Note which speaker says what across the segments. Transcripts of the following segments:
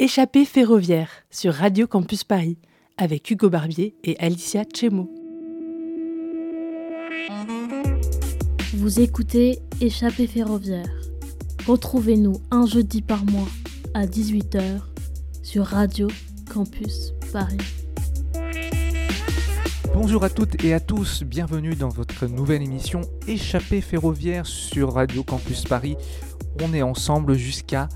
Speaker 1: Échappée ferroviaire sur Radio Campus Paris avec Hugo Barbier et Alicia Chemo.
Speaker 2: Vous écoutez Échappée ferroviaire. Retrouvez-nous un jeudi par mois à 18h sur Radio Campus Paris.
Speaker 3: Bonjour à toutes et à tous, bienvenue dans votre nouvelle émission Échappée ferroviaire sur Radio Campus Paris. On est ensemble jusqu'à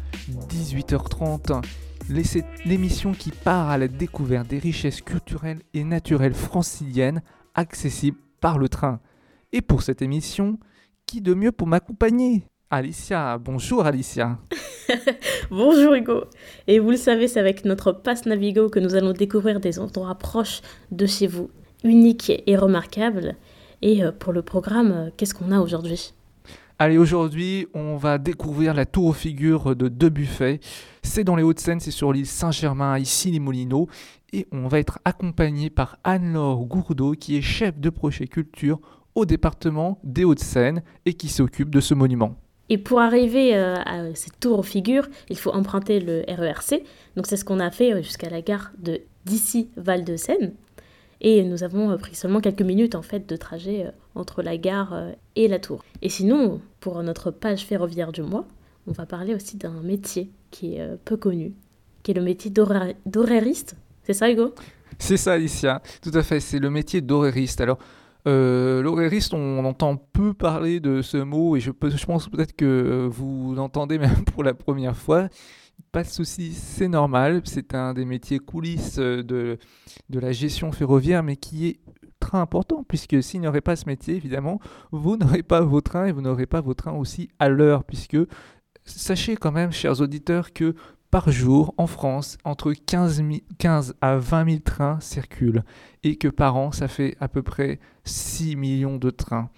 Speaker 3: 18h30. L'émission qui part à la découverte des richesses culturelles et naturelles franciliennes accessibles par le train. Et pour cette émission, qui de mieux pour m'accompagner? Alicia, bonjour Alicia.
Speaker 2: bonjour Hugo. Et vous le savez, c'est avec notre passe Navigo que nous allons découvrir des endroits proches de chez vous, uniques et remarquables. Et euh, pour le programme, euh, qu'est-ce qu'on a aujourd'hui?
Speaker 3: Allez, aujourd'hui, on va découvrir la tour aux figures de Deux Buffets. C'est dans les Hauts-de-Seine, c'est sur l'île Saint-Germain, ici les Moulineaux. Et on va être accompagné par Anne-Laure Gourdeau, qui est chef de projet culture au département des Hauts-de-Seine et qui s'occupe de ce monument.
Speaker 2: Et pour arriver euh, à cette tour aux figures, il faut emprunter le RERC. Donc c'est ce qu'on a fait euh, jusqu'à la gare de d'ici Val-de-Seine. Et nous avons euh, pris seulement quelques minutes en fait de trajet entre la gare et la tour. Et sinon, pour notre page ferroviaire du mois, on va parler aussi d'un métier qui est peu connu, qui est le métier d'horériste. C'est ça, Hugo?
Speaker 3: C'est ça, Alicia. Tout à fait, c'est le métier d'horériste. Alors, euh, L'horériste, on, entend peu parler de ce mot et je, je pense peut-être que vous l'entendez même pour la première fois. Pas de souci, c'est normal. C'est un des métiers coulisses de, de la gestion ferroviaire, mais qui est très important, puisque s'il n'y aurait pas ce métier, évidemment, vous n'aurez pas vos trains et vous n'aurez pas vos trains aussi à l'heure, puisque sachez quand même, chers auditeurs, que par jour en France, entre 15, 15, à 20 000 trains circulent et que par an, ça fait à peu près 6 millions de trains.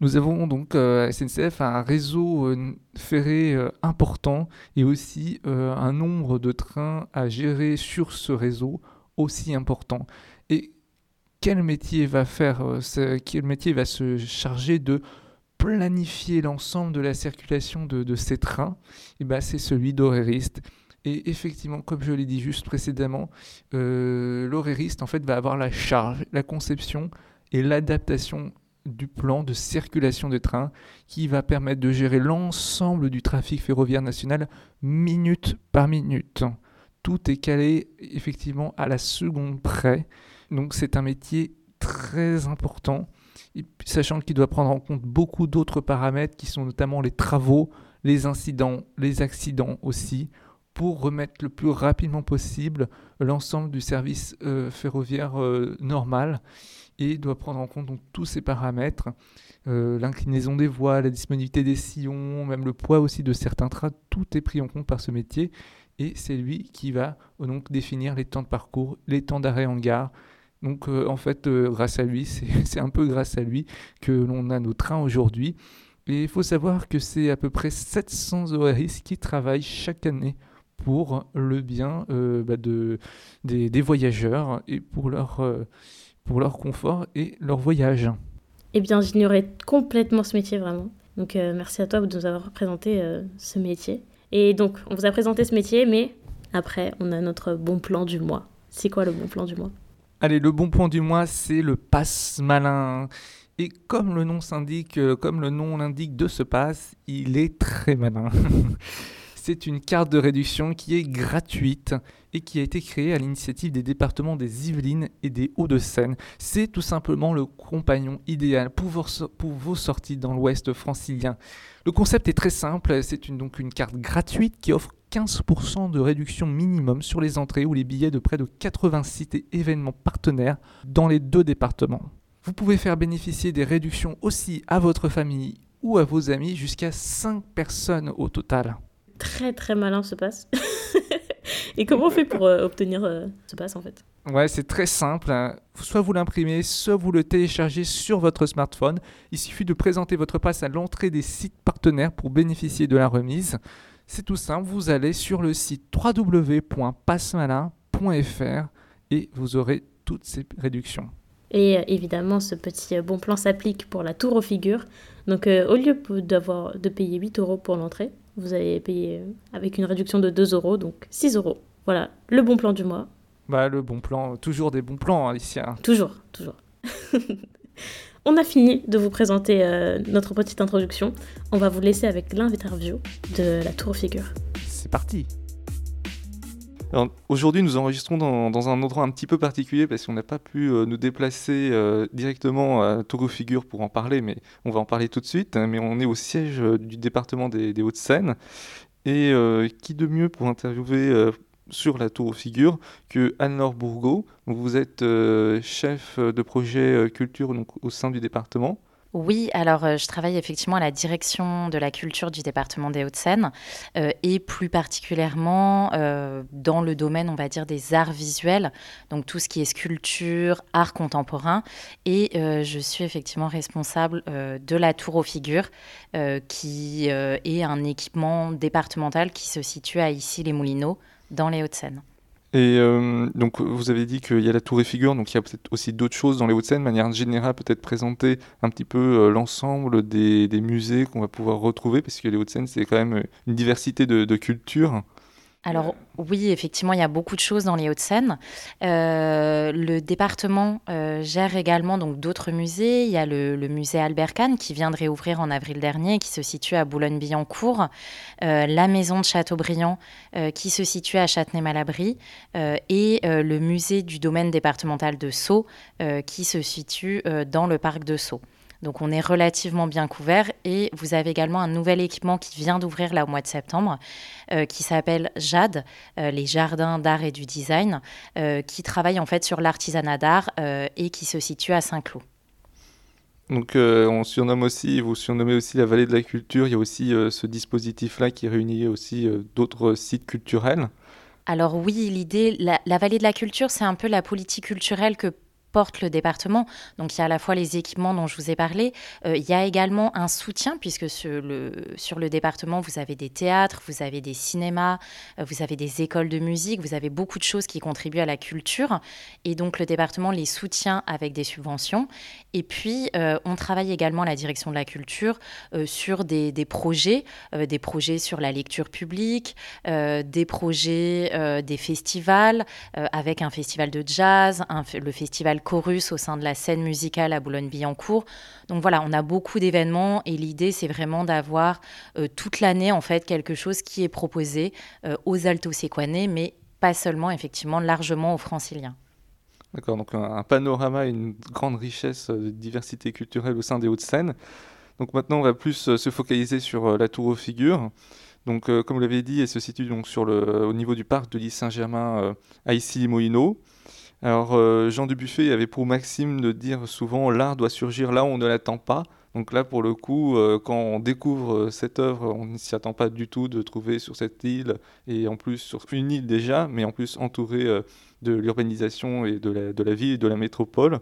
Speaker 3: Nous avons donc euh, SNCF un réseau euh, ferré euh, important et aussi un nombre de trains à gérer sur ce réseau aussi important. Et quel métier va faire, métier va se charger de planifier l'ensemble de la circulation de, ces trains? Eh ben, c'est celui d'horériste. Et effectivement, comme je l'ai dit juste précédemment, euh, l'horériste en fait va avoir la charge, la conception et l'adaptation du plan de circulation de train qui va permettre de gérer l'ensemble du trafic ferroviaire national minute par minute. Tout est calé effectivement à la seconde près. Donc c'est un métier très important, sachant qu'il doit prendre en compte beaucoup d'autres paramètres qui sont notamment les travaux, les incidents, les accidents aussi pour remettre le plus rapidement possible l'ensemble du service euh, ferroviaire euh, normal et doit prendre en compte donc, tous ces paramètres, euh, l'inclinaison des voies, la disponibilité des sillons, même le poids aussi de certains trains, tout est pris en compte par ce métier et c'est lui qui va donc définir les temps de parcours, les temps d'arrêt en gare. Donc en fait, grâce à lui, c'est un peu grâce à lui que l'on a nos trains aujourd'hui. Et il faut savoir que c'est à peu près 700 ORIS qui travaillent chaque année pour le bien euh, bah, de, des, voyageurs et pour leur, euh, pour leur confort et leur voyage.
Speaker 2: Eh bien, j'ignorais complètement ce métier vraiment. Donc, euh, merci à toi de nous avoir présenté ce métier. Et donc, on vous a présenté ce métier, mais après, on a notre bon plan du mois. C'est quoi le bon plan du mois?
Speaker 3: Allez, le bon plan du mois, c'est le passe malin. Et comme le nom s'indique, comme le nom l'indique de ce passe, il est très malin. C'est une carte de réduction qui est gratuite et qui a été créée à l'initiative des départements des Yvelines et des Hauts-de-Seine. C'est tout simplement le compagnon idéal pour vos, sorties dans l'ouest francilien. Le concept est très simple, c'est donc une carte gratuite qui offre 15% de réduction minimum sur les entrées ou les billets de près de 80 sites et événements partenaires dans les deux départements. Vous pouvez faire bénéficier des réductions aussi à votre famille ou à vos amis jusqu'à 5 personnes au total
Speaker 2: très très malin ce passe. Et comment on fait pour euh, obtenir euh, ce passe en fait?
Speaker 3: Ouais, c'est très simple. Hein. Soit vous l'imprimez, soit vous le téléchargez sur votre smartphone. Il suffit de présenter votre passe à l'entrée des sites partenaires pour bénéficier de la remise. C'est tout simple, vous allez sur le site www.passemalin.fr et vous aurez toutes ces réductions.
Speaker 2: Et euh, évidemment, ce petit bon plan s'applique pour la tour aux figures. Donc, au lieu de payer 8 euros pour l'entrée, vous allez payer avec une réduction de 2 euros, donc 6 euros. Voilà, le bon plan du mois.
Speaker 3: Bah, le bon plan, toujours des bons plans, Alicia.
Speaker 2: Toujours, toujours. On a fini de vous présenter euh, notre petite introduction. On va vous laisser avec l'interview de la tour figure.
Speaker 3: C'est parti.
Speaker 4: Aujourd'hui, nous enregistrons dans, un endroit un petit peu particulier parce qu'on n'a pas pu euh, nous déplacer euh, directement à Tour Figure pour en parler, mais on va en parler tout de suite. Mais on est au siège du département des, des Hauts-de-Seine. Et qui de mieux pour interviewer sur la tour aux figures que Anne-Laure Bourgault. Vous êtes euh, chef de projet euh, culture au sein du département.
Speaker 5: Oui, alors euh, je travaille effectivement à la direction de la culture du département des Hauts-de-Seine et plus particulièrement dans le domaine, on va dire, des arts visuels, donc tout ce qui est sculpture, art contemporain. Et je suis effectivement responsable de la tour aux figures, qui est un équipement départemental qui se situe à Issy-les-Moulineaux, dans les Hauts-de-Seine.
Speaker 4: Et euh, donc, vous avez dit qu'il y a la tour et figure, donc il y a peut-être aussi d'autres choses dans les Hauts-de-Seine. De manière générale, peut-être présenter un petit peu euh, l'ensemble des, musées qu'on va pouvoir retrouver, parce que les Hauts-de-Seine, c'est quand même une diversité de cultures.
Speaker 5: Alors oui, effectivement, il y a beaucoup de choses dans les Hauts-de-Seine. Euh, le département euh, gère également donc d'autres musées. Il y a le, musée Albert Kahn qui vient de réouvrir en avril dernier, qui se situe à Boulogne-Billancourt. Euh, la maison de Châteaubriand qui se situe à Châtenay-Malabry et le musée du domaine départemental de Sceaux qui se situe dans le parc de Sceaux. Donc on est relativement bien couvert et vous avez également un nouvel équipement qui vient d'ouvrir là au mois de septembre euh, qui s'appelle JAD, euh, les jardins d'art et du design, euh, qui travaille en fait sur l'artisanat d'art et qui se situe à Saint-Cloud.
Speaker 4: Donc on surnomme aussi, vous surnommez aussi la vallée de la culture, il y a aussi ce dispositif-là qui réunit aussi d'autres sites culturels.
Speaker 5: Alors oui, l'idée, la, la, vallée de la culture, c'est un peu la politique culturelle que porte le département. Donc il y a à la fois les équipements dont je vous ai parlé, euh, il y a également un soutien puisque sur le, sur le département, vous avez des théâtres, vous avez des cinémas, euh, vous avez des écoles de musique, vous avez beaucoup de choses qui contribuent à la culture. Et donc le département les soutient avec des subventions. Et puis euh, on travaille également à la direction de la culture sur des, des projets, des projets sur la lecture publique, des projets des festivals, avec un festival de jazz, le festival chorus au sein de la scène musicale à Boulogne-Billancourt. Donc voilà, on a beaucoup d'événements et l'idée c'est vraiment d'avoir euh, toute l'année en fait quelque chose qui est proposé euh, aux alto-séquanais, mais pas seulement effectivement largement aux franciliens.
Speaker 4: D'accord, donc un, panorama et une grande richesse euh, de diversité culturelle au sein des Hauts-de-Seine. Donc maintenant, on va plus se focaliser sur la tour aux figures. Donc, comme vous l'avez dit, elle se situe donc sur le, au niveau du parc de l'île Saint-Germain à Issy-les-Moulineaux. Alors, euh, Jean Dubuffet avait pour maxime de dire souvent l'art doit surgir là où on ne l'attend pas. Donc là, pour le coup, euh, quand on découvre euh, cette œuvre, on ne s'y attend pas du tout de trouver sur cette île, et en plus sur une île déjà, mais en plus entourée de l'urbanisation et de la, ville et de la métropole.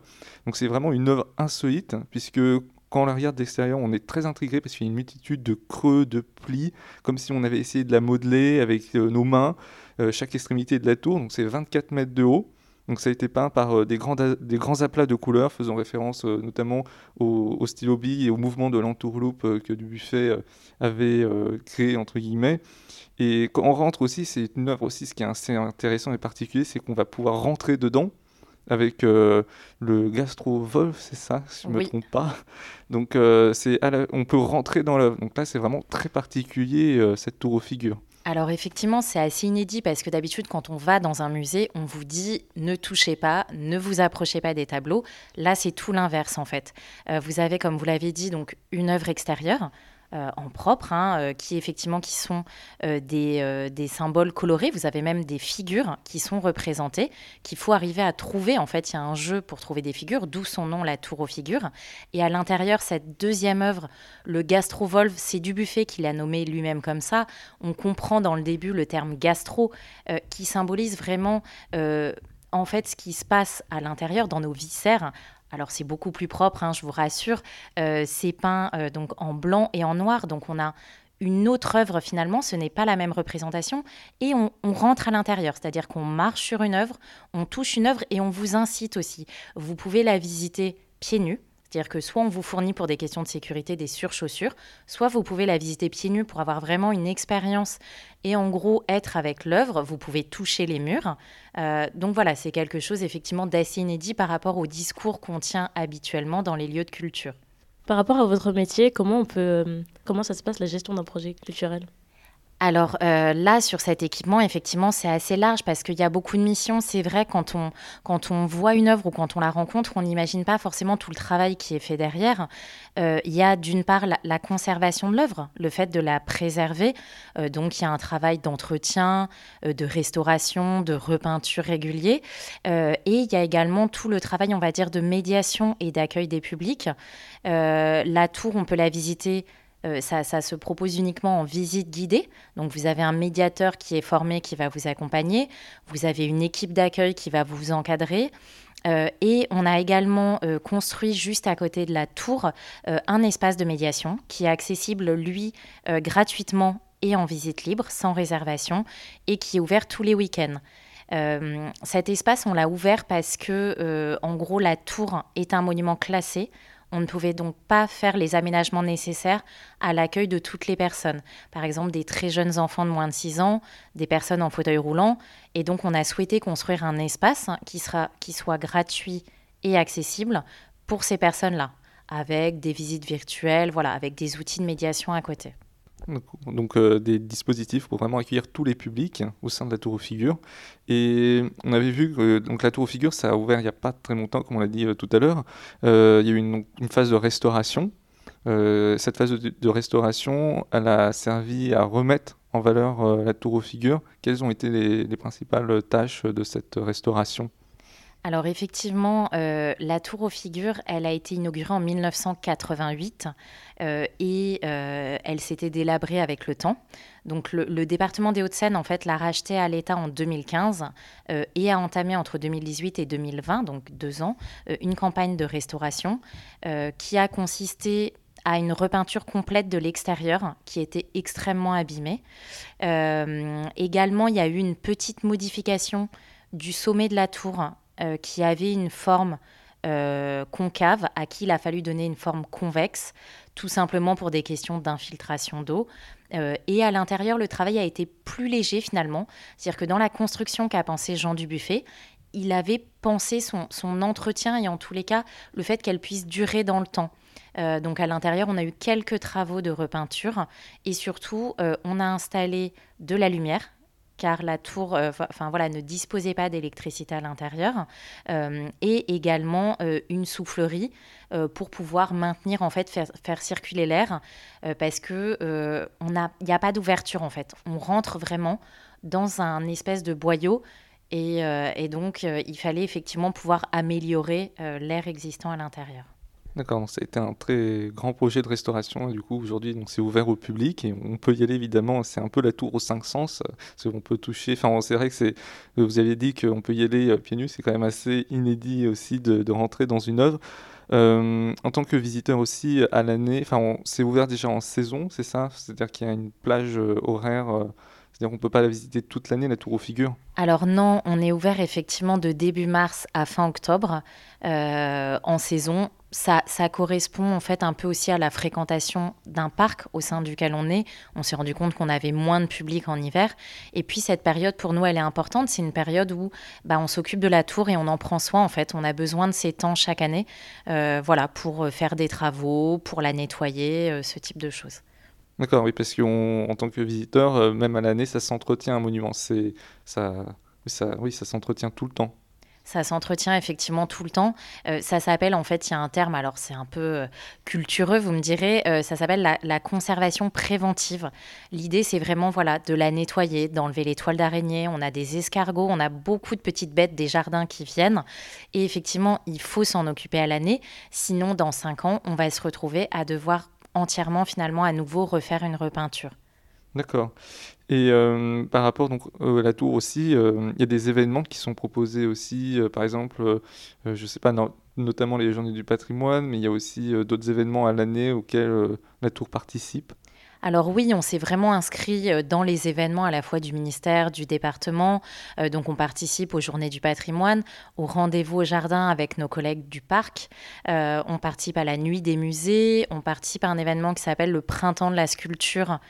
Speaker 4: Donc c'est vraiment une œuvre insolite, puisque quand on la regarde d'extérieur, on est très intrigué parce qu'il y a une multitude de creux, de plis, comme si on avait essayé de la modeler avec nos mains, chaque extrémité de la tour. Donc c'est 24 mètres de haut. Donc ça a été peint par euh, des, grands, des grands aplats de couleurs, faisant référence euh, notamment au, stylo bille et au mouvement de l'entourloupe euh, que Dubuffet avait créé, entre guillemets. Et quand on rentre aussi, c'est une œuvre aussi, ce qui est assez intéressant et particulier, c'est qu'on va pouvoir rentrer dedans avec le gastro-wolf, c'est ça, si je ne me trompe pas. Donc c'est on peut rentrer dans l'œuvre. Donc là, c'est vraiment très particulier, cette tour aux figures.
Speaker 5: Alors effectivement, c'est assez inédit parce que d'habitude, quand on va dans un musée, on vous dit ne touchez pas, ne vous approchez pas des tableaux. Là, c'est tout l'inverse en fait. Euh, vous avez, comme vous l'avez dit, donc une œuvre extérieure euh, en propre, hein, euh, qui effectivement qui sont euh, des, des, symboles colorés. Vous avez même des figures qui sont représentées, qu'il faut arriver à trouver. En fait, il y a un jeu pour trouver des figures, d'où son nom, la tour aux figures. Et à l'intérieur, cette deuxième œuvre, le gastrovolve, c'est du buffet qu'il a nommé lui-même comme ça. On comprend dans le début le terme gastro, qui symbolise vraiment en fait ce qui se passe à l'intérieur dans nos viscères alors c'est beaucoup plus propre, hein, je vous rassure. Euh, c'est peint euh, donc en blanc et en noir, donc on a une autre œuvre finalement, ce n'est pas la même représentation, et on, rentre à l'intérieur, c'est-à-dire qu'on marche sur une œuvre, on touche une œuvre et on vous incite aussi. Vous pouvez la visiter pieds nus, C'est-à-dire que soit on vous fournit pour des questions de sécurité des surchaussures, soit vous pouvez la visiter pieds nus pour avoir vraiment une expérience et en gros être avec l'œuvre. Vous pouvez toucher les murs. Euh, donc voilà, c'est quelque chose effectivement d'assez inédit par rapport au discours qu'on tient habituellement dans les lieux de culture.
Speaker 2: Par rapport à votre métier, comment on peut, euh, comment ça se passe la gestion d'un projet culturel?
Speaker 5: Alors euh, là, sur cet équipement, effectivement, c'est assez large parce qu'il y a beaucoup de missions. C'est vrai, quand on, quand on voit une œuvre ou quand on la rencontre, on n'imagine pas forcément tout le travail qui est fait derrière. Euh, il y a d'une part la, conservation de l'œuvre, le fait de la préserver. Euh, donc il y a un travail d'entretien, de restauration, de repeinture régulier. et il y a également tout le travail, on va dire, de médiation et d'accueil des publics. la tour, on peut la visiter euh, ça, se propose uniquement en visite guidée. Donc vous avez un médiateur qui est formé, qui va vous accompagner. Vous avez une équipe d'accueil qui va vous encadrer. Euh, et on a également euh, construit juste à côté de la tour un espace de médiation qui est accessible, lui, gratuitement et en visite libre, sans réservation, et qui est ouvert tous les week-ends. cet espace, on l'a ouvert parce que, en gros, la tour est un monument classé. On ne pouvait donc pas faire les aménagements nécessaires à l'accueil de toutes les personnes. Par exemple, des très jeunes enfants de moins de 6 ans, des personnes en fauteuil roulant. Et donc, on a souhaité construire un espace qui, sera, qui soit gratuit et accessible pour ces personnes-là, avec des visites virtuelles, voilà, avec des outils de médiation à côté.
Speaker 4: Donc, euh, des dispositifs pour vraiment accueillir tous les publics au sein de la tour aux figures. Et on avait vu que donc, la tour aux figures, ça a ouvert il n'y a pas très longtemps, comme on l'a dit euh, tout à l'heure. Euh, il y a eu une, phase de restauration. cette phase de, restauration, elle a servi à remettre en valeur la tour aux figures. Quelles ont été les principales tâches de cette restauration?
Speaker 5: Alors effectivement, euh, la tour aux figures, elle a été inaugurée en 1988 euh, et euh, elle s'était délabrée avec le temps. Donc le, département des Hauts-de-Seine, en fait, l'a rachetée à l'État en 2015 et a entamé entre 2018 et 2020, donc deux ans, une campagne de restauration qui a consisté à une repeinture complète de l'extérieur qui était extrêmement abîmée. également, il y a eu une petite modification du sommet de la tour qui avait une forme euh, concave, à qui il a fallu donner une forme convexe, tout simplement pour des questions d'infiltration d'eau. Euh, et à l'intérieur, le travail a été plus léger finalement. C'est-à-dire que dans la construction qu'a pensé Jean Dubuffet, il avait pensé son, entretien et en tous les cas le fait qu'elle puisse durer dans le temps. donc à l'intérieur, on a eu quelques travaux de repeinture et surtout, on a installé de la lumière car la tour euh, enfin, voilà, ne disposait pas d'électricité à l'intérieur, euh, et également euh, une soufflerie pour pouvoir maintenir, en fait, faire, circuler l'air, parce qu'il n'y a, pas d'ouverture, en fait. On rentre vraiment dans un espèce de boyau, et donc il fallait effectivement pouvoir améliorer l'air existant à l'intérieur.
Speaker 4: D'accord, ça a été un très grand projet de restauration. Du coup, aujourd'hui, c'est ouvert au public et on peut y aller évidemment. C'est un peu la tour aux cinq sens, parce qu'on peut toucher. Enfin, c'est vrai que. Vous aviez dit qu'on peut y aller euh, pieds nus. C'est quand même assez inédit aussi de, rentrer dans une œuvre. Euh, en tant que visiteur aussi à l'année, enfin, c'est ouvert déjà en saison, c'est ça? C'est-à-dire qu'il y a une plage euh, horaire. c'est-à-dire qu'on ne peut pas la visiter toute l'année, la tour aux figures?
Speaker 5: Alors non, on est ouvert effectivement de début mars à fin octobre en saison ça, correspond en fait un peu aussi à la fréquentation d'un parc au sein duquel on est. On s'est rendu compte qu'on avait moins de public en hiver. Et puis cette période, pour nous, elle est importante. C'est une période où bah, on s'occupe de la tour et on en prend soin en fait. On a besoin de ces temps chaque année euh, voilà, pour euh, faire des travaux, pour la nettoyer, euh, ce type de choses.
Speaker 4: D'accord, oui, parce qu'en tant que visiteur, même à l'année, ça s'entretient un monument. Ça, oui, ça s'entretient tout le temps.
Speaker 5: Ça s'entretient effectivement tout le temps. Euh, ça s'appelle, en fait, il y a un terme, alors c'est un peu euh, cultureux, vous me direz, euh, ça s'appelle la, conservation préventive. L'idée, c'est vraiment voilà, de la nettoyer, d'enlever les toiles d'araignée. On a des escargots, on a beaucoup de petites bêtes des jardins qui viennent. Et effectivement, il faut s'en occuper à l'année. Sinon, dans cinq ans, on va se retrouver à devoir entièrement, finalement, à nouveau refaire une repeinture.
Speaker 4: D'accord. Et euh, par rapport donc, à la tour aussi, euh, il y a des événements qui sont proposés aussi, euh, par exemple, je ne sais pas, notamment les journées du patrimoine, mais il y a aussi d'autres événements à l'année auxquels la tour participe.
Speaker 5: alors oui, on s'est vraiment inscrit dans les événements à la fois du ministère, du département. Donc on participe aux journées du patrimoine, au rendez-vous au jardin avec nos collègues du parc. On participe à la nuit des musées. On participe à un événement qui s'appelle le printemps de la sculpture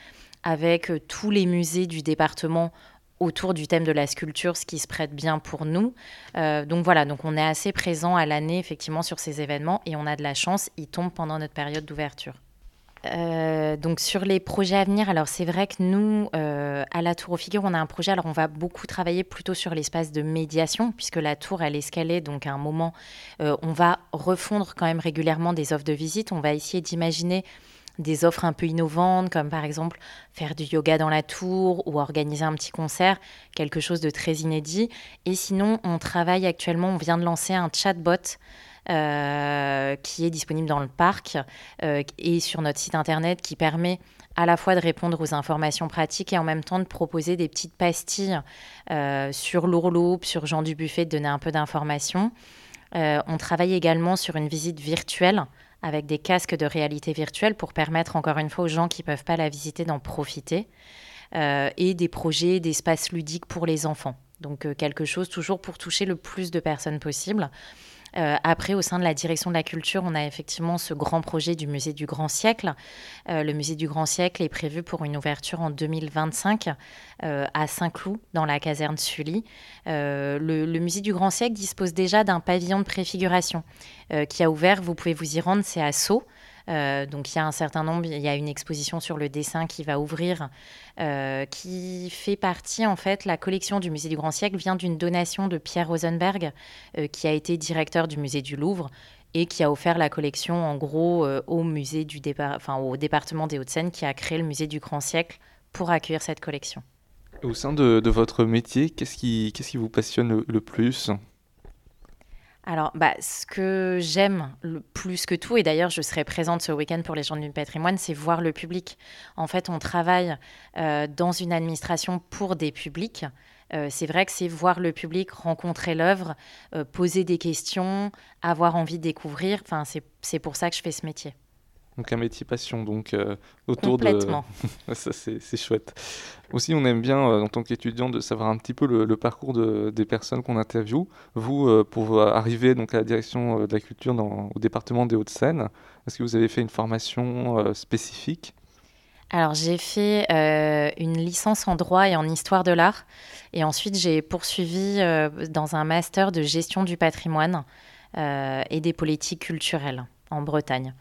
Speaker 5: avec tous les musées du département autour du thème de la sculpture, ce qui se prête bien pour nous. donc voilà, donc on est assez présent à l'année effectivement sur ces événements et on a de la chance, ils tombent pendant notre période d'ouverture. Euh, donc sur les projets à venir, alors c'est vrai que nous, euh, à la Tour aux Figures, on a un projet, alors on va beaucoup travailler plutôt sur l'espace de médiation, puisque la tour, elle est escalée, donc à un moment, euh, on va refondre quand même régulièrement des offres de visite, on va essayer d'imaginer des offres un peu innovantes, comme par exemple faire du yoga dans la tour ou organiser un petit concert, quelque chose de très inédit. Et sinon, on travaille actuellement, on vient de lancer un chatbot euh, qui est disponible dans le parc euh, et sur notre site internet qui permet à la fois de répondre aux informations pratiques et en même temps de proposer des petites pastilles euh, sur l'ourloupe, sur Jean Dubuffet, de donner un peu d'informations. on travaille également sur une visite virtuelle avec des casques de réalité virtuelle pour permettre encore une fois aux gens qui ne peuvent pas la visiter d'en profiter. et des projets d'espace ludique pour les enfants. Donc quelque chose toujours pour toucher le plus de personnes possible. Euh, après, au sein de la direction de la culture, on a effectivement ce grand projet du musée du Grand Siècle. Euh, le musée du Grand Siècle est prévu pour une ouverture en 2025 euh, à Saint-Cloud, dans la caserne Sully. Le, musée du Grand Siècle dispose déjà d'un pavillon de préfiguration qui a ouvert. Vous pouvez vous y rendre, c'est à Sceaux. Euh, donc il y a un certain nombre, il y a une exposition sur le dessin qui va ouvrir, euh, qui fait partie en fait, la collection du Musée du Grand Siècle vient d'une donation de Pierre Rosenberg, euh, qui a été directeur du Musée du Louvre et qui a offert la collection en gros au musée du enfin, au département des Hauts-de-Seine qui a créé le Musée du Grand Siècle pour accueillir cette collection.
Speaker 4: Au sein de, votre métier, qu'est-ce qui vous passionne le plus?
Speaker 5: Alors, bah, ce que j'aime le plus que tout, et d'ailleurs je serai présente ce week-end pour les gens du patrimoine, c'est voir le public. En fait, on travaille euh, dans une administration pour des publics. Euh, c'est vrai que c'est voir le public rencontrer l'œuvre, euh, poser des questions, avoir envie de découvrir. Enfin, c'est pour ça que je fais ce métier.
Speaker 4: Donc un métier passion, donc euh, autour
Speaker 5: Complètement.
Speaker 4: de... ça, c'est chouette. Aussi, on aime bien, euh, en tant qu'étudiant, de savoir un petit peu le, parcours de, des personnes qu'on interviewe. Vous, euh, pour arriver donc, à la direction de la culture dans, au département des Hauts-de-Seine, est-ce que vous avez fait une formation spécifique?
Speaker 5: Alors j'ai fait une licence en droit et en histoire de l'art et ensuite j'ai poursuivi dans un master de gestion du patrimoine et des politiques culturelles en Bretagne.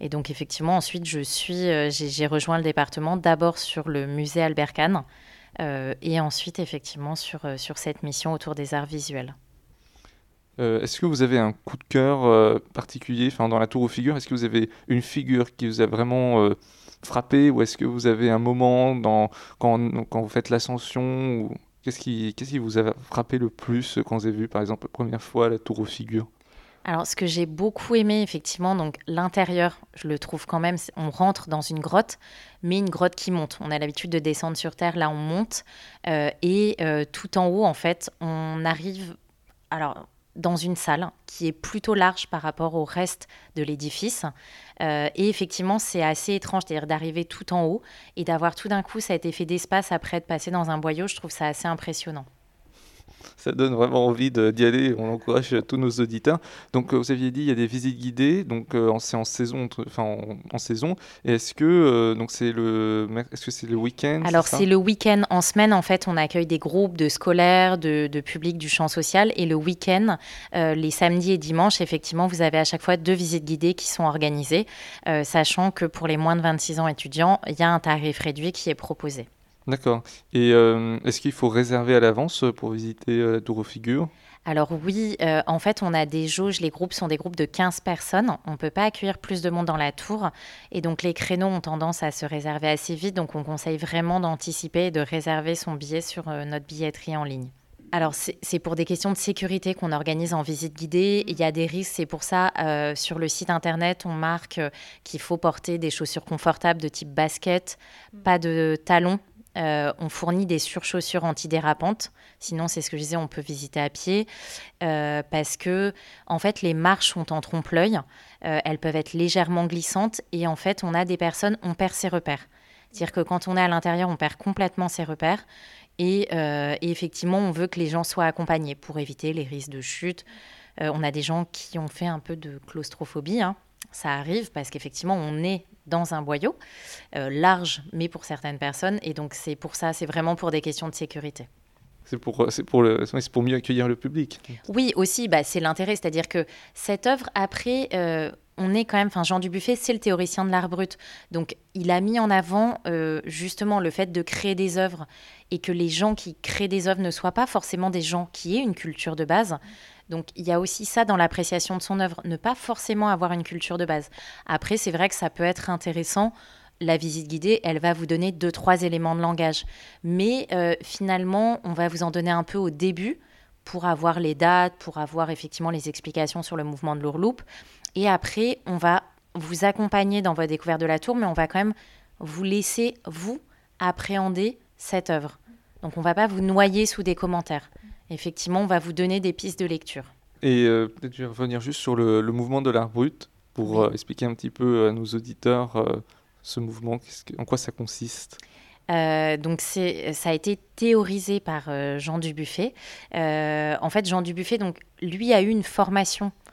Speaker 5: Et donc effectivement, ensuite, je suis, euh, j'ai rejoint le département d'abord sur le musée Albert Kahn euh, et ensuite effectivement sur, euh, sur cette mission autour des arts visuels.
Speaker 4: Est-ce que vous avez un coup de cœur particulier dans la tour aux figures? Est-ce que vous avez une figure qui vous a vraiment frappé ou est-ce que vous avez un moment dans, quand, quand vous faites l'ascension Qu'est-ce qui, qui vous a frappé le plus quand vous avez vu par exemple la première fois la tour aux figures?
Speaker 5: Alors, ce que j'ai beaucoup aimé, effectivement, donc l'intérieur, je le trouve quand même, on rentre dans une grotte, mais une grotte qui monte. On a l'habitude de descendre sur Terre, là, on monte. Euh, et euh, tout en haut, en fait, on arrive alors, dans une salle qui est plutôt large par rapport au reste de l'édifice. Euh, et effectivement, c'est assez étrange, c'est-à-dire d'arriver tout en haut et d'avoir tout d'un coup cet effet d'espace après de passer dans un boyau. Je trouve ça assez impressionnant
Speaker 4: ça donne vraiment envie d'y aller. On encourage tous nos auditeurs. Donc, euh, vous aviez dit, il y a des visites guidées. Donc, euh, c'est en saison, enfin en, saison. Et est-ce que euh, donc c'est le, est-ce que c'est le week-end
Speaker 5: Alors, c'est le week-end. En semaine, en fait, on accueille des groupes de scolaires, de, de publics du champ social. Et le week-end, les samedis et dimanches, effectivement, vous avez à chaque fois deux visites guidées qui sont organisées, sachant que pour les moins de 26 ans étudiants, il y a un tarif réduit qui est proposé.
Speaker 4: D'accord. Et euh, est-ce qu'il faut réserver à l'avance pour visiter euh, la tour aux figures?
Speaker 5: Alors oui, euh, en fait, on a des jauges, les groupes sont des groupes de 15 personnes, on ne peut pas accueillir plus de monde dans la tour, et donc les créneaux ont tendance à se réserver assez vite, donc on conseille vraiment d'anticiper et de réserver son billet sur notre billetterie en ligne. Alors, c'est pour des questions de sécurité qu'on organise en visite guidée. Il y a des risques, c'est pour ça, sur le site internet, on marque qu'il faut porter des chaussures confortables de type basket, pas de talons euh, on fournit des surchaussures antidérapantes. Sinon, c'est ce que je disais, on peut visiter à pied. Euh, parce que, en fait, les marches sont en trompe-l'œil. Euh, elles peuvent être légèrement glissantes. Et en fait, on a des personnes, on perd ses repères. C'est-à-dire que quand on est à l'intérieur, on perd complètement ses repères. Et, effectivement, on veut que les gens soient accompagnés pour éviter les risques de chute. on a des gens qui ont fait un peu de claustrophobie. Hein. Ça arrive parce qu'effectivement, on est dans un boyau large, mais pour certaines personnes. Et donc, c'est pour ça, c'est vraiment pour des questions de sécurité.
Speaker 4: C'est pour, c'est pour, le, c'est pour mieux accueillir le public.
Speaker 5: Oui, aussi, bah, c'est l'intérêt. C'est-à-dire que cette œuvre, après, euh, on est quand même, enfin, Jean Dubuffet, c'est le théoricien de l'art brut. Donc, il a mis en avant euh, justement le fait de créer des œuvres et que les gens qui créent des œuvres ne soient pas forcément des gens qui aient une culture de base. Donc, il y a aussi ça dans l'appréciation de son œuvre, ne pas forcément avoir une culture de base. Après, c'est vrai que ça peut être intéressant la visite guidée, elle va vous donner deux, trois éléments de langage. Mais euh, finalement, on va vous en donner un peu au début pour avoir les dates, pour avoir effectivement les explications sur le mouvement de l'ourloupe. Et après, on va vous accompagner dans votre découverte de la tour, mais on va quand même vous laisser, vous, appréhender cette œuvre. Donc on ne va pas vous noyer sous des commentaires. Effectivement, on va vous donner des pistes de lecture.
Speaker 4: Et euh, peut-être je vais revenir juste sur le, mouvement de l'art brut pour euh, expliquer un petit peu à nos auditeurs ce mouvement En quoi ça consiste
Speaker 5: euh, donc ça a été théorisé par euh, Jean Dubuffet. Euh, en fait, Jean Dubuffet, donc lui a eu une formation euh,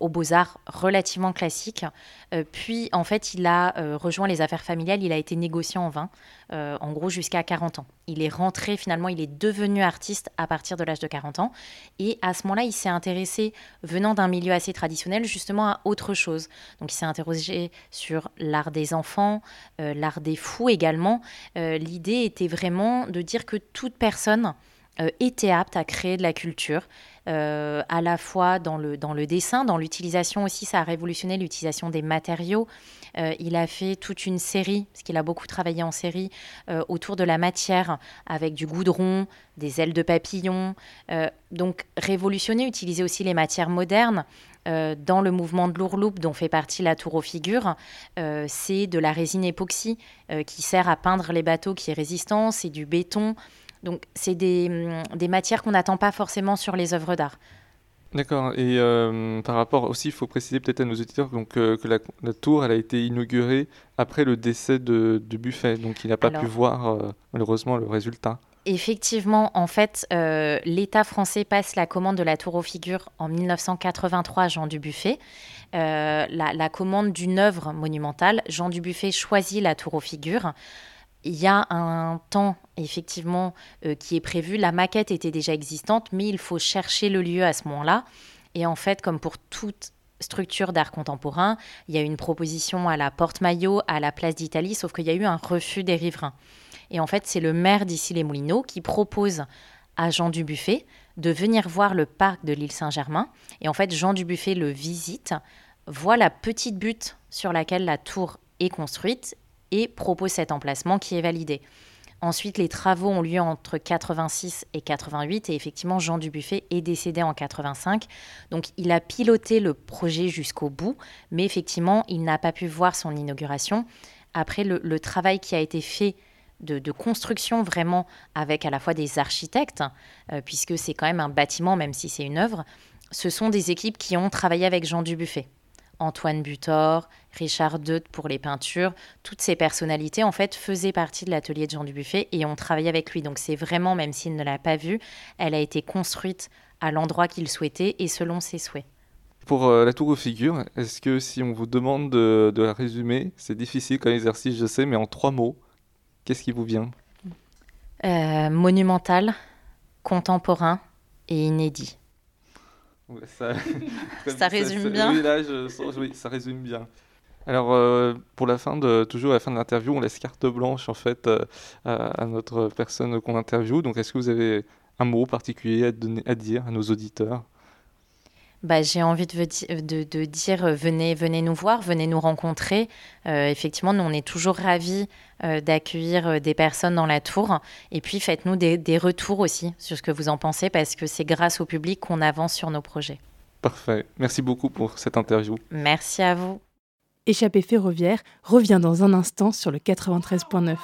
Speaker 5: aux beaux-arts relativement classique. Euh, puis, en fait, il a euh, rejoint les affaires familiales, il a été négociant en vin, en gros jusqu'à 40 ans. Il est rentré, finalement, il est devenu artiste à partir de l'âge de 40 ans. Et à ce moment-là, il s'est intéressé, venant d'un milieu assez traditionnel, justement à autre chose. Donc, il s'est interrogé sur l'art des enfants, l'art des fous également. L'idée était vraiment de dire que toute personne était apte à créer de la culture euh, à la fois dans le, dans le dessin, dans l'utilisation aussi, ça a révolutionné l'utilisation des matériaux. Euh, il a fait toute une série, parce qu'il a beaucoup travaillé en série, euh, autour de la matière, avec du goudron, des ailes de papillon. donc révolutionner, utiliser aussi les matières modernes. dans le mouvement de l'ourloupe dont fait partie la tour aux figures, c'est de la résine époxy qui sert à peindre les bateaux qui est résistant, c'est du béton, donc, c'est des, hum, des matières qu'on n'attend pas forcément sur les œuvres d'art.
Speaker 4: D'accord. Et euh, par rapport aussi, il faut préciser peut-être à nos auditeurs donc, euh, que la, tour, elle a été inaugurée après le décès de, de Buffet. Donc, il n'a pas pu voir euh, malheureusement le résultat.
Speaker 5: Effectivement, en fait, l'État français passe la commande de la tour aux figures en 1983 à Jean Dubuffet. La, la, commande d'une œuvre monumentale. Jean Dubuffet choisit la tour aux figures. Il y a un temps effectivement euh, qui est prévu. La maquette était déjà existante, mais il faut chercher le lieu à ce moment-là. Et en fait, comme pour toute structure d'art contemporain, il y a une proposition à la Porte-Maillot, à la Place d'Italie, sauf qu'il y a eu un refus des riverains. Et en fait, c'est le maire d'ici les Moulineaux qui propose à Jean Dubuffet de venir voir le parc de l'île Saint-Germain. Et en fait, Jean Dubuffet le visite, voit la petite butte sur laquelle la tour est construite et propose cet emplacement qui est validé. Ensuite, les travaux ont lieu entre 86 et 88 et effectivement, Jean Dubuffet est décédé en 85. Donc, il a piloté le projet jusqu'au bout, mais effectivement, il n'a pas pu voir son inauguration. Après, le, travail qui a été fait de, construction vraiment avec à la fois des architectes, euh, puisque c'est quand même un bâtiment, même si c'est une œuvre, ce sont des équipes qui ont travaillé avec Jean Dubuffet. Antoine Butor, Richard Deutt pour les peintures, toutes ces personnalités en fait faisaient partie de l'atelier de Jean Dubuffet et ont travaillé avec lui. Donc c'est vraiment, même s'il ne l'a pas vue, elle a été construite à l'endroit qu'il souhaitait et selon ses souhaits.
Speaker 4: Pour euh, la tour aux figures, est-ce que si on vous demande de, la résumer, c'est difficile comme exercice, je sais, mais en trois mots, qu'est-ce qui vous vient?
Speaker 5: Euh, Monumental, contemporain et inédit. Ça, résume bien.
Speaker 4: Oui, ça résume bien. Alors, euh, pour la fin de, toujours à la fin de l'interview, on laisse carte blanche en fait euh, à, notre personne qu'on interviewe. Donc, est-ce que vous avez un mot particulier à, donner, à dire à nos auditeurs?
Speaker 5: Bah, j'ai envie de, de, dire euh, venez, venez nous voir, venez nous rencontrer. effectivement, nous, on est toujours ravis d'accueillir des personnes dans la tour. Et puis, faites-nous des, des, retours aussi sur ce que vous en pensez, parce que c'est grâce au public qu'on avance sur nos projets.
Speaker 4: Parfait. Merci beaucoup pour cette interview.
Speaker 5: Merci à vous.
Speaker 1: Échappée ferroviaire revient dans un instant sur le 93.9.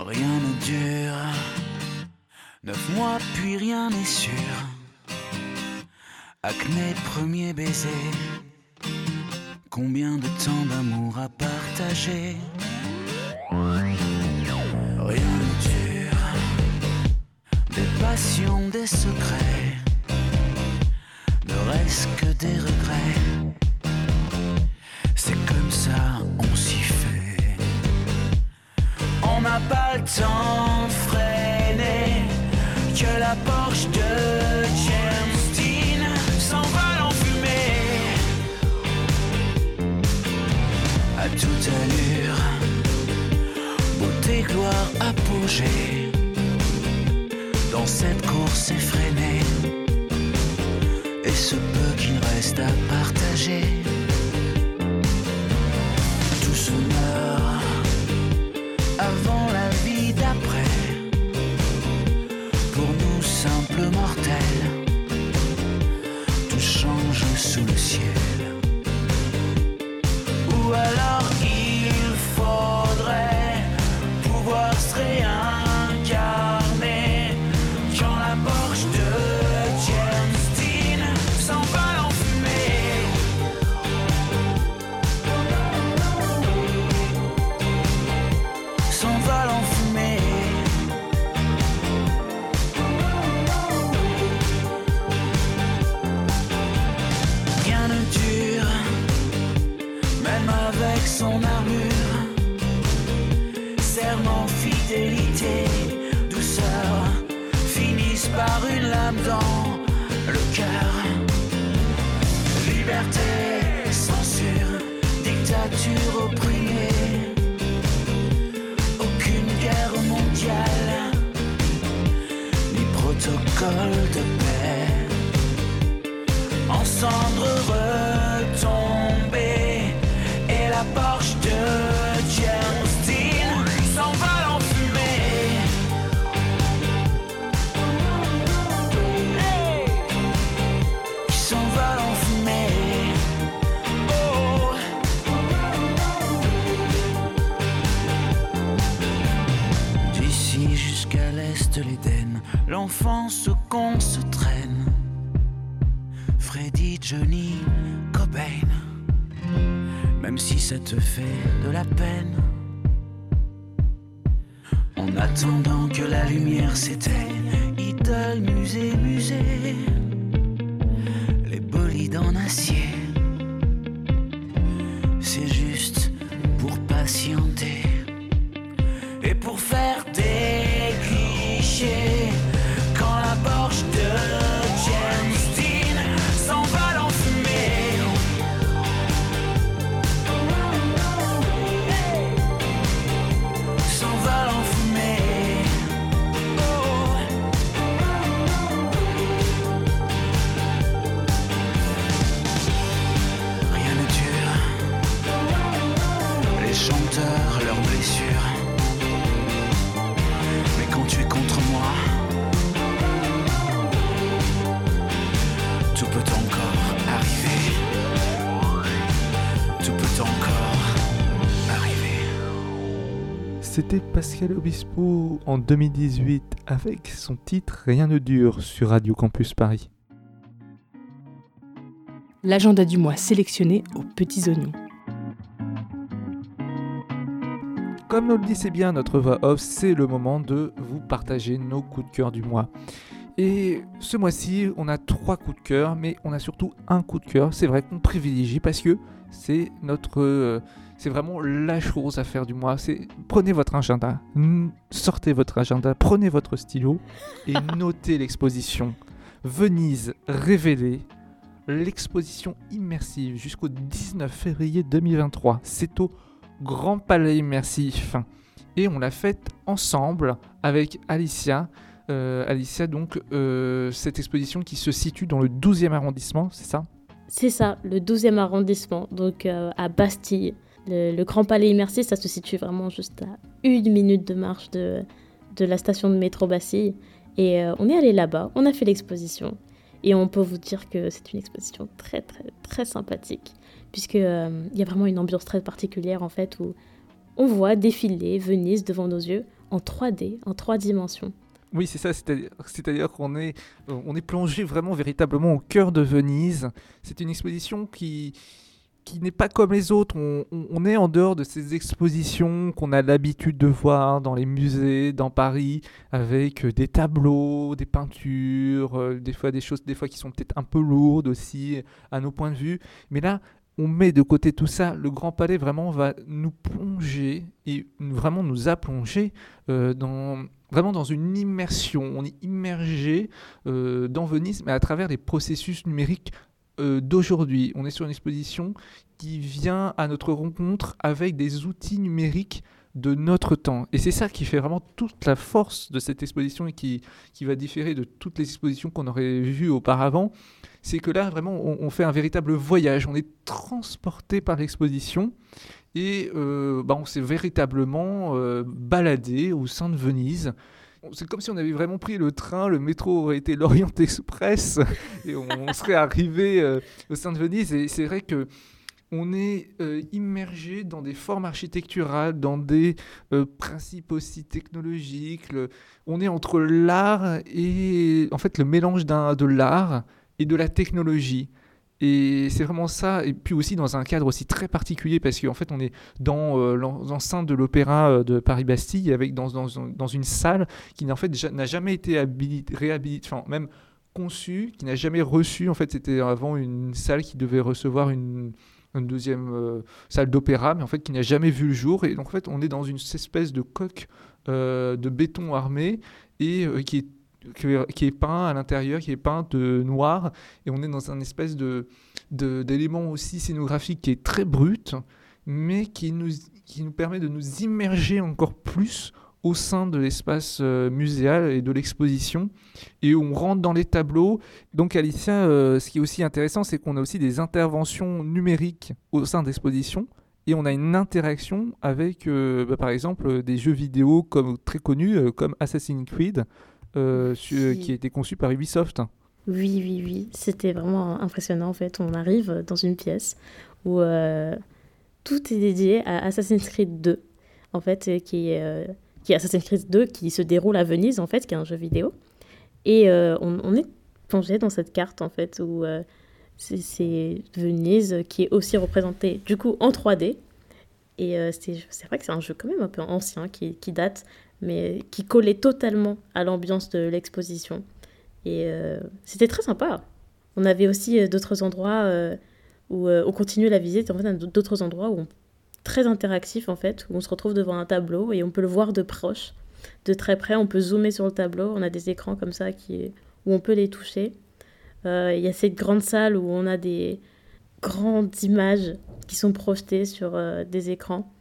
Speaker 6: Rien ne dure, neuf mois puis rien n'est sûr. Acné, premier baiser, Combien de temps d'amour à partager? Rien ne dure. Des passions, des secrets. Ne reste que des regrets. C'est comme ça, on s'y fait. On n'a pas le temps freiner. Que la Porsche de James Dean s'envole en fumée. À toute allure, beauté, gloire, apogée. Dans cette course effrénée, et ce peu qu'il reste à partager. Sous l'Éden, l'enfance qu'on se traîne. Freddy, Johnny, Cobain. Même si ça te fait de la peine. En attendant que la lumière s'éteigne, idole, musée, musée. Les bolides en acier.
Speaker 3: C'était Pascal Obispo en 2018 avec son titre Rien ne dure sur Radio Campus Paris.
Speaker 1: L'agenda du mois sélectionné aux petits oignons.
Speaker 3: Comme nous le dit c'est bien notre voix off, c'est le moment de vous partager nos coups de cœur du mois. Et ce mois-ci, on a trois coups de cœur, mais on a surtout un coup de cœur. C'est vrai qu'on privilégie parce que c'est notre, euh, c'est vraiment la chose à faire du mois. C'est prenez votre agenda, sortez votre agenda, prenez votre stylo et notez l'exposition. Venise révélée, l'exposition immersive jusqu'au 19 février 2023. C'est au Grand Palais Immersif. Et on l'a faite ensemble avec Alicia. Euh, Alicia, donc, euh, cette exposition qui se situe dans le 12e arrondissement, c'est ça?
Speaker 2: C'est ça, le 12e arrondissement, donc euh, à Bastille. Le, Grand Palais Immersif, ça se situe vraiment juste à une minute de marche de, de la station de métro Bastille. Et euh, on est allé là-bas, on a fait l'exposition. Et on peut vous dire que c'est une exposition très, très, très sympathique. Puisqu'il y a vraiment une ambiance très particulière, en fait, où on voit défiler Venise devant nos yeux en 3D, en trois dimensions.
Speaker 3: Oui, c'est ça, c'est-à-dire qu'on est, on est plongé vraiment véritablement au cœur de Venise. C'est une exposition qui, qui n'est pas comme les autres. On, est en dehors de ces expositions qu'on a l'habitude de voir dans les musées, dans Paris, avec des tableaux, des peintures, des fois des choses, des fois qui sont peut-être un peu lourdes aussi à nos points de vue. Mais là, on met de côté tout ça, le Grand Palais vraiment va nous plonger et vraiment nous a plongé euh, dans vraiment dans une immersion. On est immergé euh, dans Venise, mais à travers les processus numériques euh, d'aujourd'hui. On est sur une exposition qui vient à notre rencontre avec des outils numériques de notre temps. Et c'est ça qui fait vraiment toute la force de cette exposition et qui, qui va différer de toutes les expositions qu'on aurait vues auparavant c'est que là, vraiment, on, fait un véritable voyage. On est transporté par l'exposition et euh, bah, on s'est véritablement euh, baladé au sein de Venise. C'est comme si on avait vraiment pris le train, le métro aurait été l'Orient Express et on, serait arrivé euh, au sein de Venise. Et c'est vrai que on est immergé dans des formes architecturales, dans des principes aussi technologiques. on est entre l'art et en fait le mélange de l'art et de la technologie. Et c'est vraiment ça, et puis aussi dans un cadre aussi très particulier, parce qu'en fait on est dans euh, l'enceinte de l'opéra euh, de Paris-Bastille, avec dans, une salle qui n'a jamais été réhabilitée, enfin même conçue, qui n'a jamais reçu, en fait c'était avant une salle qui devait recevoir une, une deuxième euh, salle d'opéra, mais en fait qui n'a jamais vu le jour, et donc en fait on est dans une espèce de coque de béton armé, et qui est qui est peint à l'intérieur, qui est peint de noir, et on est dans un espèce de d'élément aussi scénographique qui est très brut, mais qui nous, permet de nous immerger encore plus au sein de l'espace euh, muséal et de l'exposition, et on rentre dans les tableaux. Donc Alicia, euh, ce qui est aussi intéressant, c'est qu'on a aussi des interventions numériques au sein de l'exposition, et on a une interaction avec, euh, bah, par exemple, des jeux vidéo comme, très connus comme Assassin's Creed, euh, qui a été conçu par Ubisoft.
Speaker 2: Oui, oui, oui. C'était vraiment impressionnant en fait. On arrive dans une pièce où euh, tout est dédié à Assassin's Creed 2, en fait, euh, qui est, qui est Assassin's Creed 2 qui se déroule à Venise, en fait, qui est un jeu vidéo. Et on, est plongé dans cette carte, en fait, où c'est Venise qui est aussi représentée, du coup, en 3D. Et c'est vrai que c'est un jeu quand même un peu ancien, qui, qui date mais qui collait totalement à l'ambiance de l'exposition. Et euh, c'était très sympa. On avait aussi euh, d'autres endroits euh, où on continuait la visite, en fait, d'autres endroits où très interactifs en fait, où on se retrouve devant un tableau et on peut le voir de proche, de très près. On peut zoomer sur le tableau. On a des écrans comme ça qui, où on peut les toucher. Il y a cette grande salle où on a des grandes images qui sont projetées sur des écrans.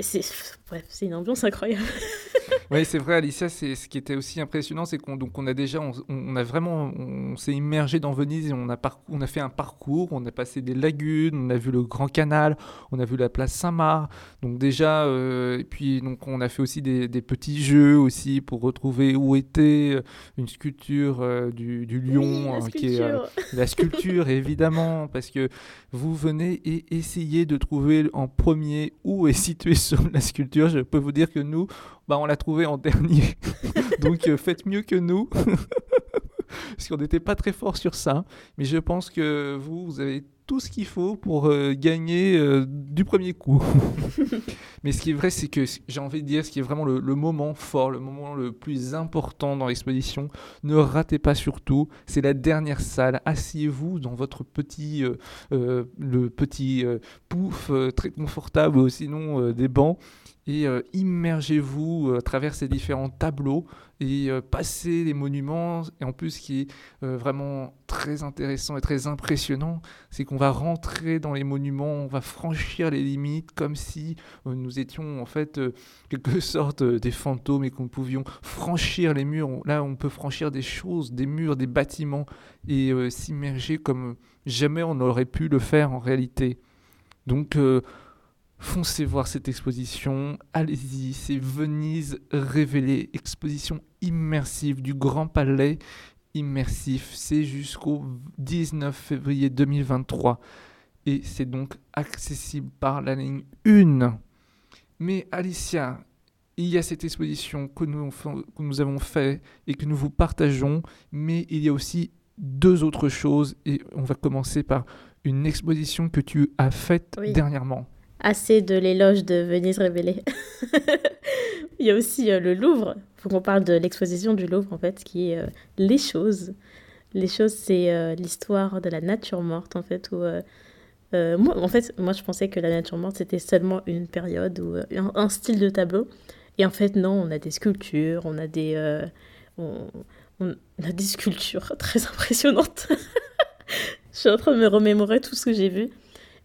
Speaker 2: C'est bref, c'est une ambiance incroyable.
Speaker 3: oui, c'est vrai, Alicia. C'est ce qui était aussi impressionnant, c'est qu'on donc on a déjà, on, a vraiment, on s'est immergé dans Venise et on a on a fait un parcours. On a passé des lagunes, on a vu le Grand Canal, on a vu la place Saint-Marc. Donc déjà, euh, et puis donc on a fait aussi des, petits jeux aussi pour retrouver où était euh, une sculpture euh, du, lion,
Speaker 2: qui est
Speaker 3: la sculpture évidemment, parce que vous venez et essayez de trouver en premier où est située la sculpture. Je peux vous dire que nous, bah, on l'a trouvé en dernier. Donc euh, faites mieux que nous. Parce qu'on n'était pas très fort sur ça. Mais je pense que vous, vous avez tout ce qu'il faut pour euh, gagner euh, du premier coup. Mais ce qui est vrai, c'est que j'ai envie de dire, ce qui est vraiment le, moment fort, le moment le plus important dans l'exposition, ne ratez pas surtout, c'est la dernière salle. Asseyez-vous dans votre petit, le petit pouf très confortable, ou sinon des bancs et euh, immergez-vous euh, à travers ces différents tableaux et euh, passez les monuments. Et en plus, ce qui est vraiment très intéressant et très impressionnant, c'est qu'on va rentrer dans les monuments, on va franchir les limites comme si nous étions en fait quelque sorte des fantômes et qu'on pouvions franchir les murs. Là, on peut franchir des choses, des murs, des bâtiments et s'immerger comme jamais on n'aurait pu le faire en réalité. Donc, Foncez voir cette exposition, allez-y, c'est Venise révélée, exposition immersive du Grand Palais immersif, c'est jusqu'au 19 février 2023 et c'est donc accessible par la ligne 1. Mais Alicia, il y a cette exposition que nous, que nous avons fait et que nous vous partageons, mais il y a aussi deux autres choses et on va commencer par une exposition que tu as faite
Speaker 2: Oui.
Speaker 3: dernièrement.
Speaker 2: Assez de l'éloge de Venise révélée. Il y a aussi euh, le Louvre. Il faut qu'on parle de l'exposition du Louvre, en fait, qui est euh, Les choses. Les choses, c'est euh, l'histoire de la nature morte, en fait, moi, en fait, moi, je pensais que la nature morte, c'était seulement une période ou un, style de tableau. Et en fait, non, on a des sculptures, on a des... on a des sculptures très impressionnantes. je suis en train de me remémorer tout ce que j'ai vu.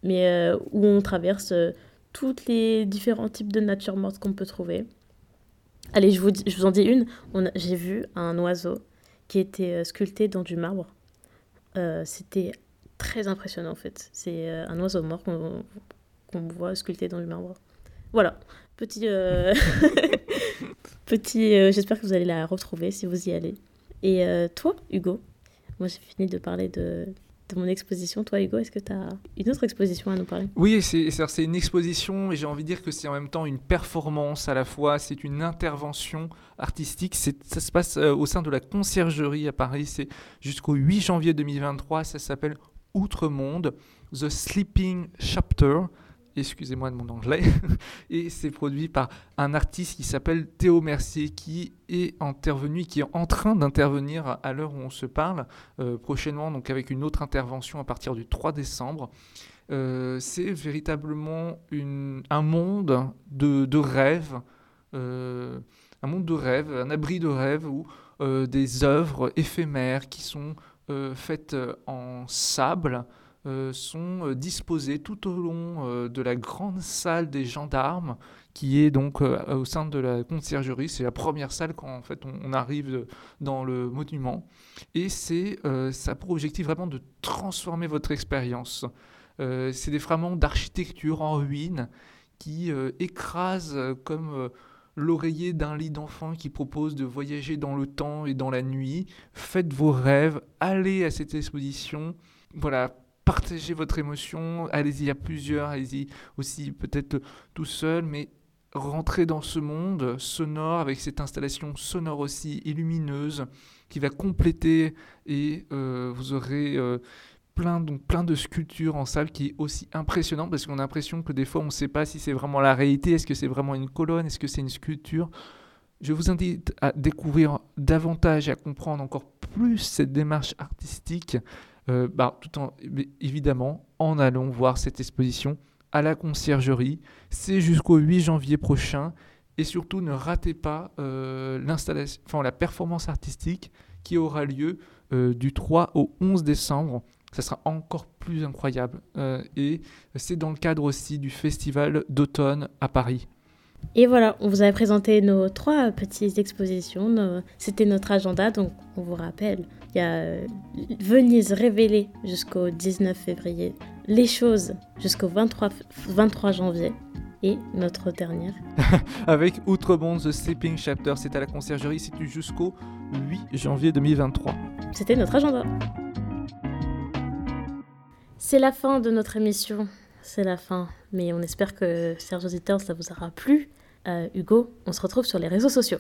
Speaker 2: Mais euh, où on traverse euh, tous les différents types de nature morte qu'on peut trouver. Allez, je vous, je vous en dis une. J'ai vu un oiseau qui était euh, sculpté dans du marbre. Euh, C'était très impressionnant en fait. C'est un oiseau mort qu'on voit sculpté dans du marbre. Voilà, petit... petit J'espère que vous allez la retrouver si vous y allez. Et toi, Hugo Moi j'ai fini de parler de, de mon exposition. Toi, Hugo, est-ce que tu as une autre exposition à nous parler?
Speaker 3: Oui, c'est une exposition et j'ai envie de dire que c'est en même temps une performance à la fois, c'est une intervention artistique. Ça se passe euh, au sein de la conciergerie à Paris, c'est jusqu'au 8 janvier 2023, ça s'appelle Outre-Monde, The Sleeping Chapter. Excusez-moi de mon anglais. Et c'est produit par un artiste qui s'appelle Théo Mercier, qui est intervenu, qui est en train d'intervenir à l'heure où on se parle, euh, prochainement, donc avec une autre intervention à partir du 3 décembre. Euh, c'est véritablement un monde de, de rêve, euh, un monde de rêve, un abri de rêve où des œuvres éphémères qui sont faites en sable euh, sont euh, disposées tout au long euh, de la grande salle des gendarmes qui est donc au sein de la conciergerie. C'est la première salle quand en fait on, arrive dans le monument et c'est ça pour objectif vraiment de transformer votre expérience. C'est des fragments d'architecture en ruine qui écrasent comme l'oreiller d'un lit d'enfant qui propose de voyager dans le temps et dans la nuit. Faites vos rêves, allez à cette exposition. Voilà, partagez votre émotion. Allez-y à plusieurs, allez-y aussi peut-être tout seul, mais rentrez dans ce monde sonore avec cette installation sonore aussi et lumineuse qui va compléter et euh, vous aurez euh, plein, donc plein de sculptures en salle qui est aussi impressionnant parce qu'on a l'impression que des fois on ne sait pas si c'est vraiment la réalité, est-ce que c'est vraiment une colonne, est-ce que c'est une sculpture? Je vous invite à découvrir davantage et à comprendre encore plus cette démarche artistique, euh, bah, tout en évidemment en allant voir cette exposition à la conciergerie. C'est jusqu'au 8 janvier prochain. Et surtout, ne ratez pas euh, l'installation, enfin, la performance artistique qui aura lieu euh, du 3 au 11 décembre. Ça sera encore plus incroyable. Et c'est dans le cadre aussi du festival d'automne à Paris.
Speaker 2: Et voilà, on vous avait présenté nos trois petites expositions. C'était notre agenda, donc on vous rappelle. Il y a euh, Venise révélée jusqu'au 19 février, Les choses jusqu'au 23, f- 23 janvier et notre dernière.
Speaker 3: Avec Outre-Monde, The Sleeping Chapter, c'est à la conciergerie, situe jusqu'au 8 janvier 2023.
Speaker 2: C'était notre agenda. C'est la fin de notre émission. C'est la fin. Mais on espère que, chers auditeurs, ça vous aura plu. Euh, Hugo, on se retrouve sur les réseaux sociaux.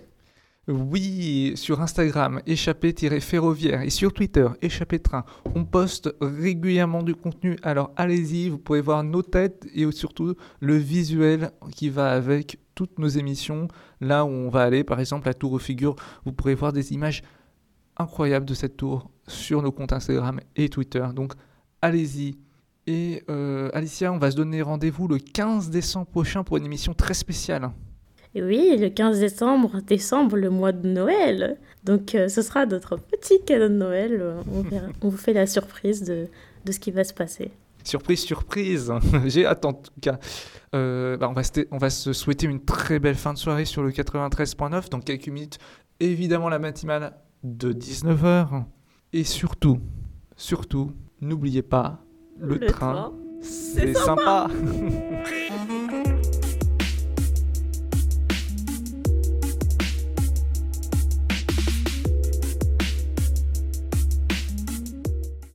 Speaker 3: Oui, sur Instagram, échappé-ferroviaire et sur Twitter, échappé train, on poste régulièrement du contenu. Alors allez-y, vous pourrez voir nos têtes et surtout le visuel qui va avec toutes nos émissions. Là où on va aller, par exemple, la tour aux figures, vous pourrez voir des images incroyables de cette tour sur nos comptes Instagram et Twitter. Donc allez-y. Et euh, Alicia, on va se donner rendez-vous le 15 décembre prochain pour une émission très spéciale.
Speaker 2: Et oui, le 15 décembre, décembre, le mois de Noël. Donc euh, ce sera notre petit cadeau de Noël. On, verra- on vous fait la surprise de, de ce qui va se passer.
Speaker 3: Surprise, surprise. J'ai hâte en tout cas. Euh, bah, on, va se, on va se souhaiter une très belle fin de soirée sur le 93.9 dans quelques minutes. Évidemment la matinale de 19h. Et surtout, surtout, n'oubliez pas, le,
Speaker 2: Le
Speaker 3: train,
Speaker 2: train,
Speaker 3: c'est sympa.